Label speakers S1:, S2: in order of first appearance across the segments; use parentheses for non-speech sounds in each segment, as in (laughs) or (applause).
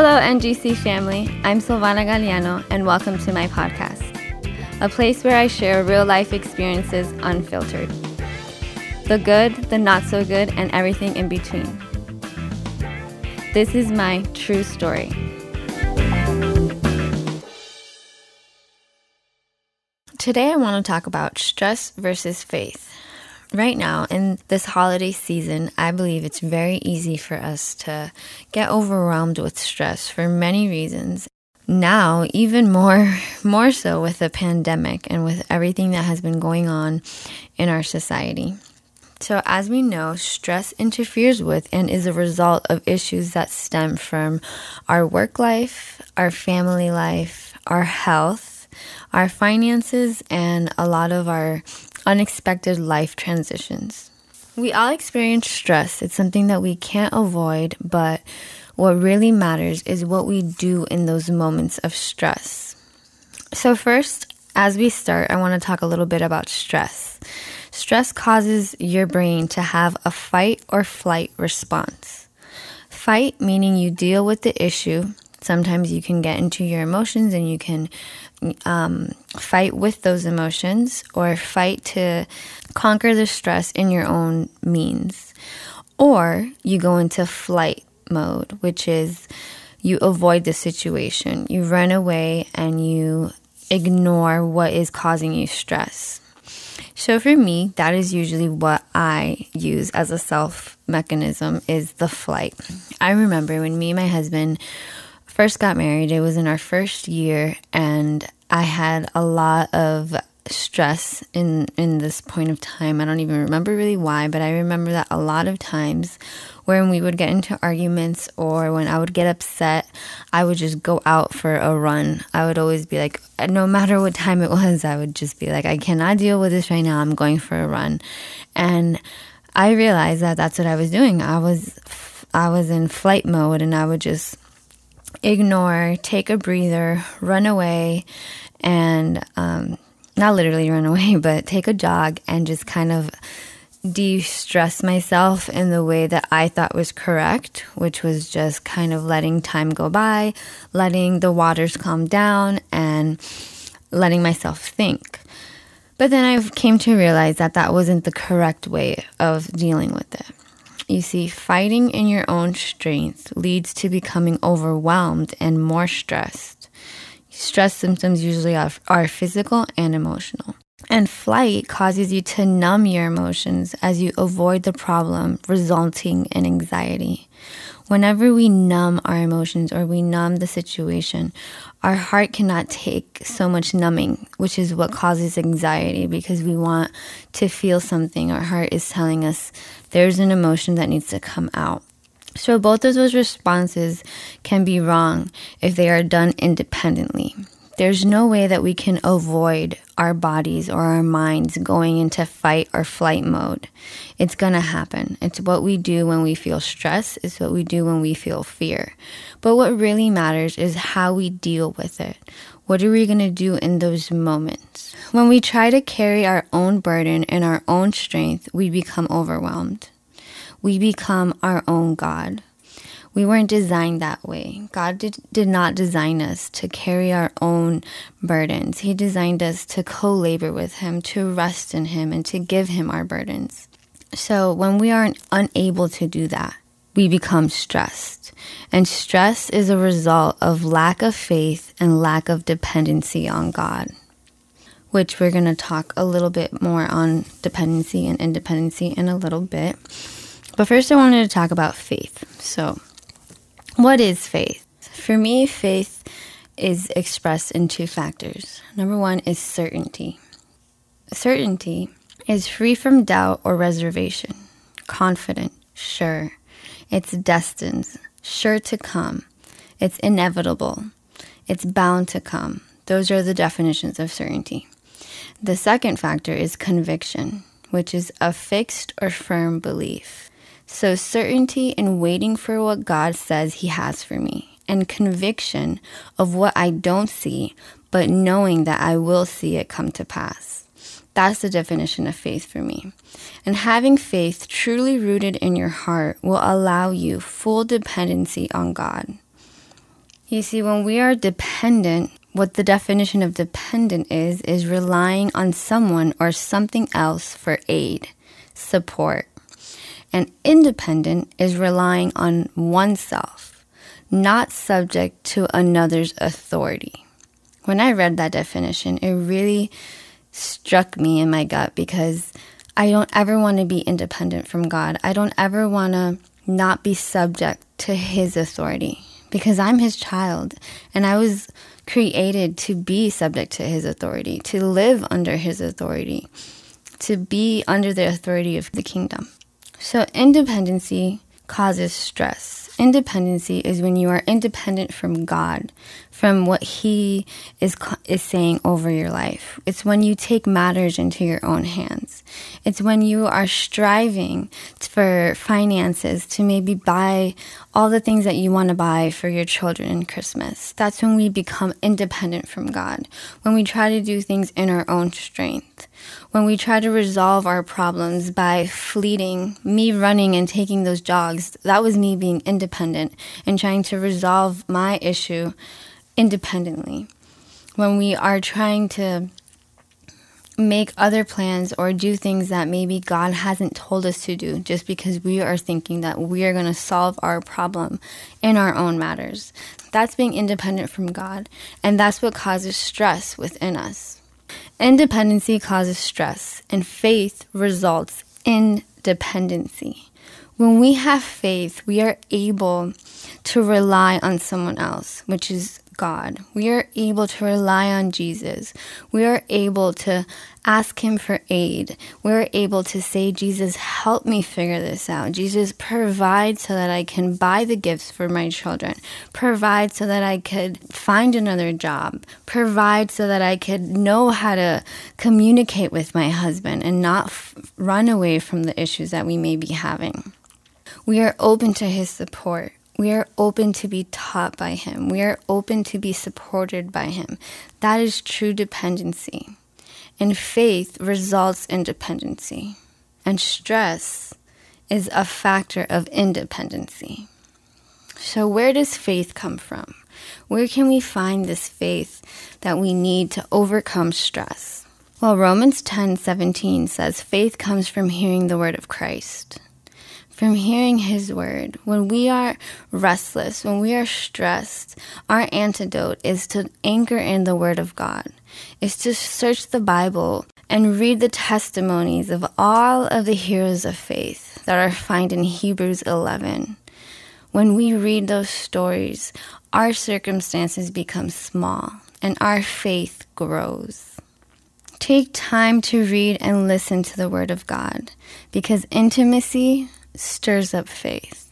S1: Hello, NGC family. I'm Silvana Galliano, and welcome to my podcast, a place where I share real life experiences unfiltered the good, the not so good, and everything in between. This is my true story. Today, I want to talk about stress versus faith. Right now, in this holiday season, I believe it's very easy for us to get overwhelmed with stress for many reasons. Now, even more (laughs) more so with the pandemic and with everything that has been going on in our society. So, as we know, stress interferes with and is a result of issues that stem from our work life, our family life, our health, our finances, and a lot of our unexpected life transitions. We all experience stress. It's something that we can't avoid, but what really matters is what we do in those moments of stress. So, first, as we start, I want to talk a little bit about stress. Stress causes your brain to have a fight or flight response. Fight meaning you deal with the issue. Sometimes you can get into your emotions and you can um, fight with those emotions or fight to conquer the stress in your own means. Or you go into flight mode, which is you avoid the situation, you run away and you ignore what is causing you stress. So for me, that is usually what I use as a self mechanism is the flight. I remember when me and my husband first got married, it was in our first year and I had a lot of stress in in this point of time. I don't even remember really why, but I remember that a lot of times when we would get into arguments or when I would get upset, I would just go out for a run. I would always be like, no matter what time it was, I would just be like, I cannot deal with this right now. I'm going for a run. And I realized that that's what I was doing. I was I was in flight mode and I would just ignore, take a breather, run away, and um, not literally run (laughs) away, but take a jog and just kind of de stress myself in the way that I thought was correct, which was just kind of letting time go by, letting the waters calm down, and letting myself think. But then I came to realize that that wasn't the correct way of dealing with it. You see, fighting in your own strength leads to becoming overwhelmed and more stressed. Stress symptoms usually are, physical and emotional. And flight causes you to numb your emotions as you avoid the problem, resulting in anxiety. Whenever we numb our emotions or we numb the situation, our heart cannot take so much numbing, which is what causes anxiety because we want to feel something. Our heart is telling us there's an emotion that needs to come out. So, both of those responses can be wrong if they are done independently. There's no way that we can avoid our bodies or our minds going into fight or flight mode. It's going to happen. It's what we do when we feel stress, it's what we do when we feel fear. But what really matters is how we deal with it. What are we going to do in those moments? When we try to carry our own burden and our own strength, we become overwhelmed. We become our own God. We weren't designed that way. God did, did not design us to carry our own burdens. He designed us to co labor with Him, to rest in Him, and to give Him our burdens. So when we are unable to do that, we become stressed. And stress is a result of lack of faith and lack of dependency on God, which we're going to talk a little bit more on dependency and independency in a little bit. But first, I wanted to talk about faith. So, what is faith? For me, faith is expressed in two factors. Number one is certainty. Certainty is free from doubt or reservation, confident, sure. It's destined, sure to come. It's inevitable. It's bound to come. Those are the definitions of certainty. The second factor is conviction, which is a fixed or firm belief. So, certainty in waiting for what God says He has for me, and conviction of what I don't see, but knowing that I will see it come to pass. That's the definition of faith for me. And having faith truly rooted in your heart will allow you full dependency on God. You see, when we are dependent, what the definition of dependent is, is relying on someone or something else for aid, support. And independent is relying on oneself, not subject to another's authority. When I read that definition, it really struck me in my gut because I don't ever want to be independent from God. I don't ever want to not be subject to His authority because I'm His child and I was created to be subject to His authority, to live under His authority, to be under the authority of the kingdom. So, independency causes stress. Independency is when you are independent from God, from what He is, is saying over your life. It's when you take matters into your own hands. It's when you are striving for finances to maybe buy all the things that you want to buy for your children in Christmas. That's when we become independent from God, when we try to do things in our own strength when we try to resolve our problems by fleeting, me running and taking those jogs, that was me being independent and trying to resolve my issue independently. When we are trying to make other plans or do things that maybe God hasn't told us to do just because we are thinking that we are going to solve our problem in our own matters. That's being independent from God, and that's what causes stress within us. Independency causes stress, and faith results in dependency. When we have faith, we are able to rely on someone else, which is God. We are able to rely on Jesus. We are able to ask Him for aid. We're able to say, Jesus, help me figure this out. Jesus, provide so that I can buy the gifts for my children. Provide so that I could find another job. Provide so that I could know how to communicate with my husband and not f- run away from the issues that we may be having. We are open to His support. We are open to be taught by Him. We are open to be supported by Him. That is true dependency. And faith results in dependency. And stress is a factor of independency. So, where does faith come from? Where can we find this faith that we need to overcome stress? Well, Romans 10 17 says, faith comes from hearing the word of Christ from hearing His word. When we are restless, when we are stressed, our antidote is to anchor in the word of God, is to search the Bible and read the testimonies of all of the heroes of faith that are found in Hebrews 11. When we read those stories, our circumstances become small and our faith grows. Take time to read and listen to the Word of God because intimacy stirs up faith.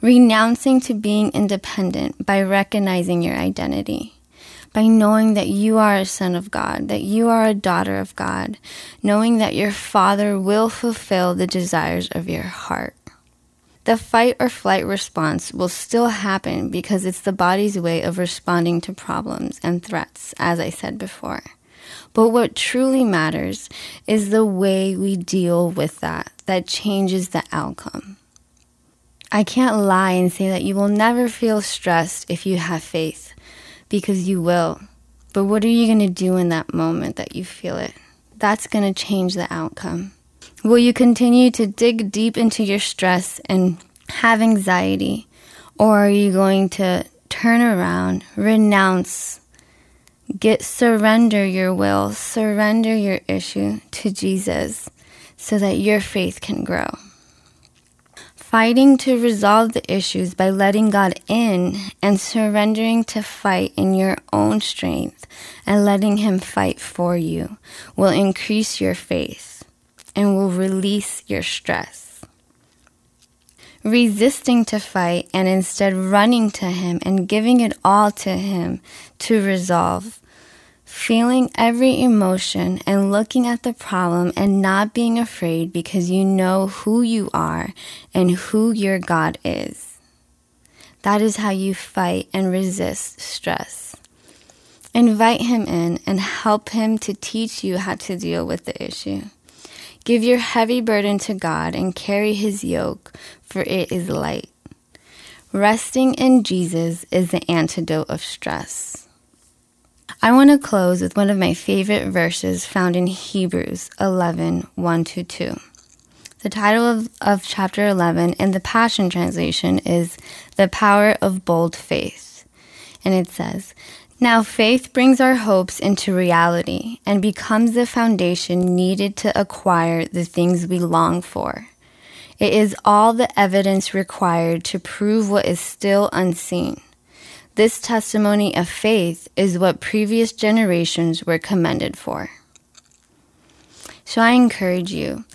S1: Renouncing to being independent by recognizing your identity, by knowing that you are a son of God, that you are a daughter of God, knowing that your Father will fulfill the desires of your heart. The fight or flight response will still happen because it's the body's way of responding to problems and threats, as I said before. But what truly matters is the way we deal with that, that changes the outcome. I can't lie and say that you will never feel stressed if you have faith, because you will. But what are you going to do in that moment that you feel it? That's going to change the outcome. Will you continue to dig deep into your stress and have anxiety? Or are you going to turn around, renounce Get surrender your will, surrender your issue to Jesus so that your faith can grow. Fighting to resolve the issues by letting God in and surrendering to fight in your own strength and letting Him fight for you will increase your faith and will release your stress. Resisting to fight and instead running to Him and giving it all to Him to resolve feeling every emotion and looking at the problem and not being afraid because you know who you are and who your God is. That is how you fight and resist stress. Invite him in and help him to teach you how to deal with the issue. Give your heavy burden to God and carry his yoke, for it is light. Resting in Jesus is the antidote of stress. I want to close with one of my favorite verses found in Hebrews 11 1 2. The title of, of chapter 11 in the Passion Translation is The Power of Bold Faith. And it says, Now faith brings our hopes into reality and becomes the foundation needed to acquire the things we long for. It is all the evidence required to prove what is still unseen. This testimony of faith is what previous generations were commended for. So I encourage you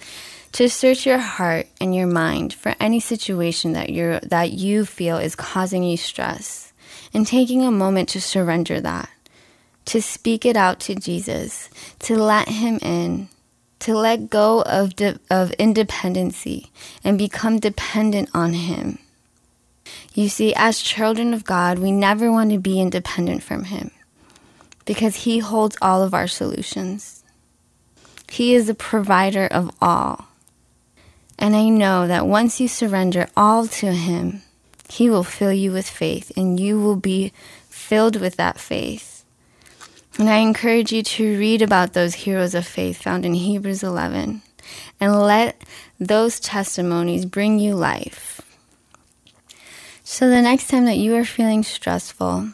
S1: to search your heart and your mind for any situation that you that you feel is causing you stress and taking a moment to surrender that to speak it out to Jesus to let him in to let go of, de- of independency and become dependent on Him. You see, as children of God, we never want to be independent from Him because He holds all of our solutions. He is the provider of all. And I know that once you surrender all to Him, He will fill you with faith and you will be filled with that faith and I encourage you to read about those heroes of faith found in Hebrews 11 and let those testimonies bring you life. So the next time that you are feeling stressful,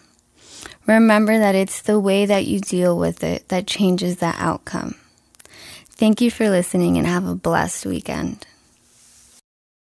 S1: remember that it's the way that you deal with it that changes that outcome. Thank you for listening and have a blessed weekend.